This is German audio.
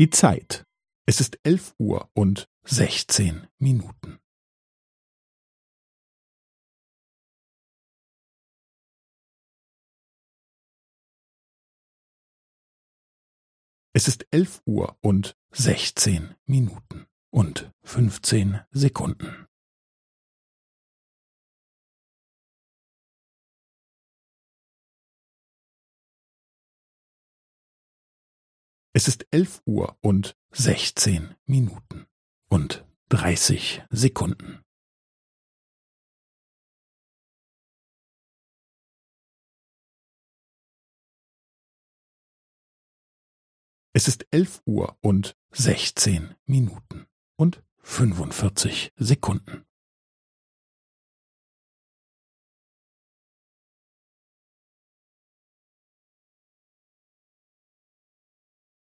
Die Zeit. Es ist elf Uhr und sechzehn Minuten. Es ist elf Uhr und sechzehn Minuten und fünfzehn Sekunden. Es ist elf Uhr und sechzehn Minuten und dreißig Sekunden. Es ist elf Uhr und sechzehn Minuten und fünfundvierzig Sekunden.